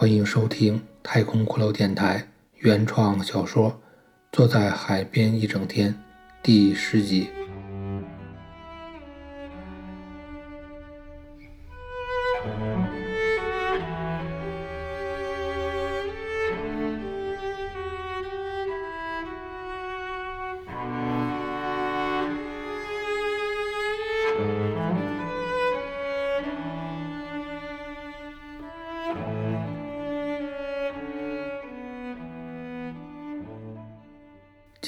欢迎收听太空骷髅电台原创小说《坐在海边一整天》第十集。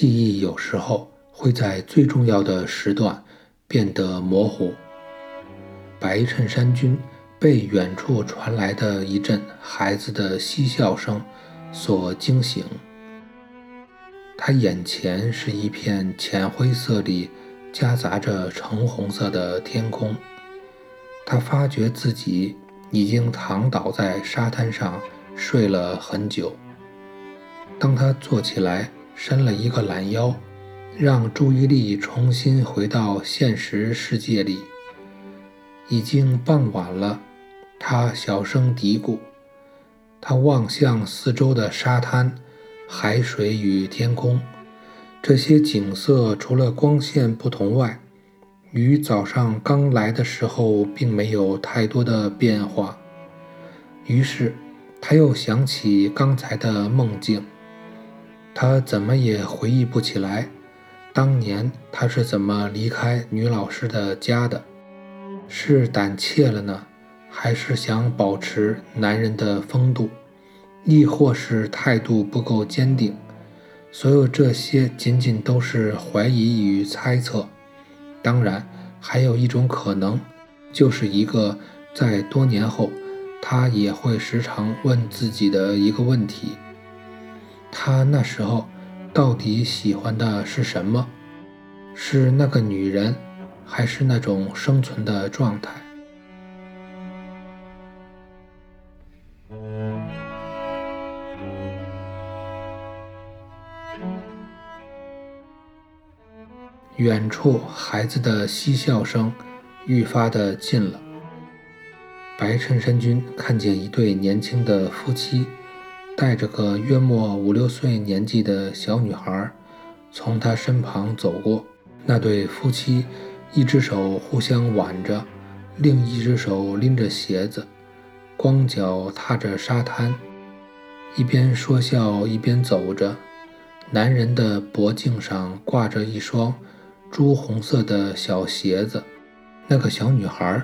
记忆有时候会在最重要的时段变得模糊。白衬衫君被远处传来的一阵孩子的嬉笑声所惊醒，他眼前是一片浅灰色里夹杂着橙红色的天空。他发觉自己已经躺倒在沙滩上睡了很久。当他坐起来，伸了一个懒腰，让注意力重新回到现实世界里。已经傍晚了，他小声嘀咕。他望向四周的沙滩、海水与天空，这些景色除了光线不同外，与早上刚来的时候并没有太多的变化。于是，他又想起刚才的梦境。他怎么也回忆不起来，当年他是怎么离开女老师的家的？是胆怯了呢，还是想保持男人的风度，亦或是态度不够坚定？所有这些仅仅都是怀疑与猜测。当然，还有一种可能，就是一个在多年后，他也会时常问自己的一个问题。他那时候到底喜欢的是什么？是那个女人，还是那种生存的状态？远处孩子的嬉笑声愈发的近了。白衬衫君看见一对年轻的夫妻。带着个约莫五六岁年纪的小女孩，从他身旁走过。那对夫妻，一只手互相挽着，另一只手拎着鞋子，光脚踏着沙滩，一边说笑一边走着。男人的脖颈上挂着一双朱红色的小鞋子，那个小女孩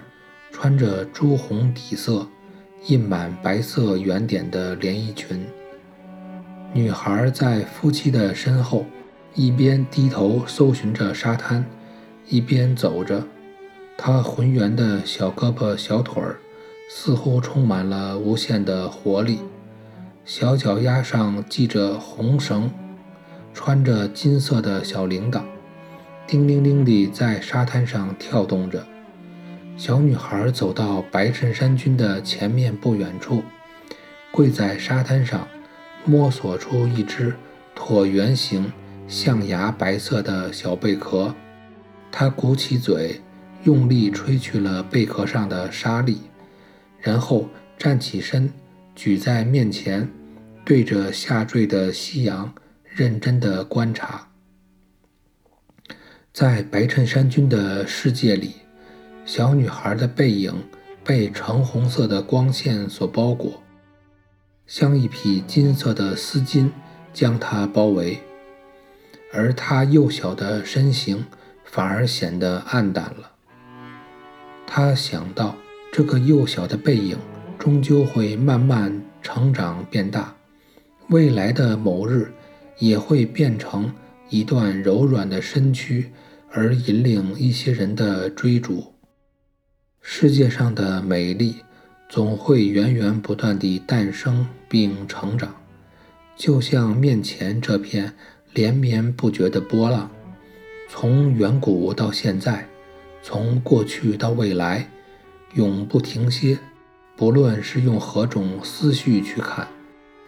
穿着朱红底色。印满白色圆点的连衣裙，女孩在夫妻的身后，一边低头搜寻着沙滩，一边走着。她浑圆的小胳膊小腿儿似乎充满了无限的活力，小脚丫上系着红绳，穿着金色的小铃铛，叮铃铃地在沙滩上跳动着。小女孩走到白衬衫君的前面不远处，跪在沙滩上，摸索出一只椭圆形、象牙白色的小贝壳。她鼓起嘴，用力吹去了贝壳上的沙粒，然后站起身，举在面前，对着下坠的夕阳认真地观察。在白衬衫君的世界里。小女孩的背影被橙红色的光线所包裹，像一匹金色的丝巾将她包围，而她幼小的身形反而显得暗淡了。她想到，这个幼小的背影终究会慢慢成长变大，未来的某日也会变成一段柔软的身躯，而引领一些人的追逐。世界上的美丽总会源源不断地诞生并成长，就像面前这片连绵不绝的波浪，从远古到现在，从过去到未来，永不停歇。不论是用何种思绪去看，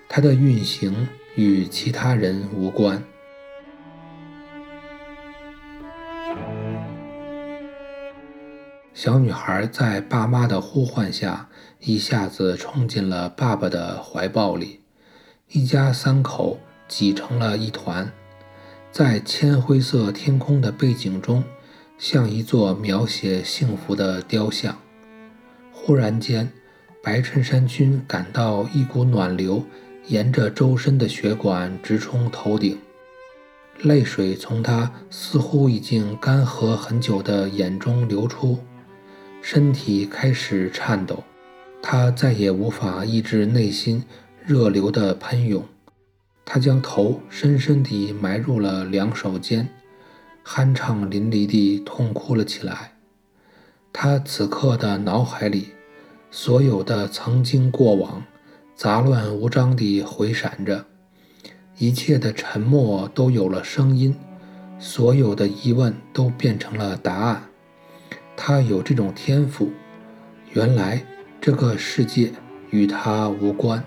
它的运行与其他人无关。小女孩在爸妈的呼唤下，一下子冲进了爸爸的怀抱里，一家三口挤成了一团，在铅灰色天空的背景中，像一座描写幸福的雕像。忽然间，白衬衫君感到一股暖流沿着周身的血管直冲头顶。泪水从他似乎已经干涸很久的眼中流出，身体开始颤抖，他再也无法抑制内心热流的喷涌。他将头深深地埋入了两手间，酣畅淋漓地痛哭了起来。他此刻的脑海里，所有的曾经过往，杂乱无章地回闪着。一切的沉默都有了声音，所有的疑问都变成了答案。他有这种天赋，原来这个世界与他无关。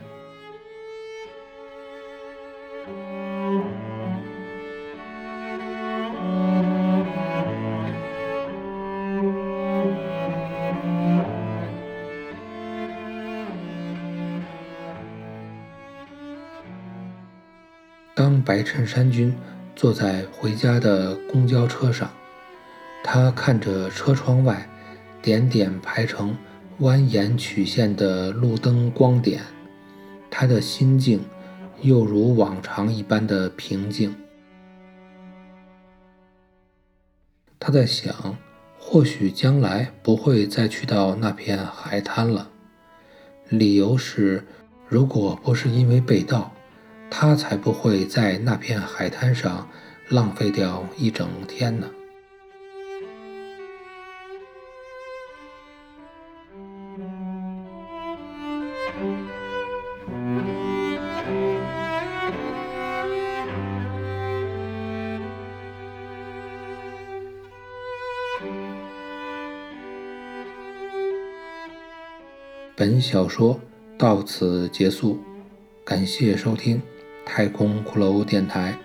当白衬衫君坐在回家的公交车上，他看着车窗外点点排成蜿蜒曲线的路灯光点，他的心境又如往常一般的平静。他在想，或许将来不会再去到那片海滩了。理由是，如果不是因为被盗。他才不会在那片海滩上浪费掉一整天呢。本小说到此结束，感谢收听。太空骷髅电台。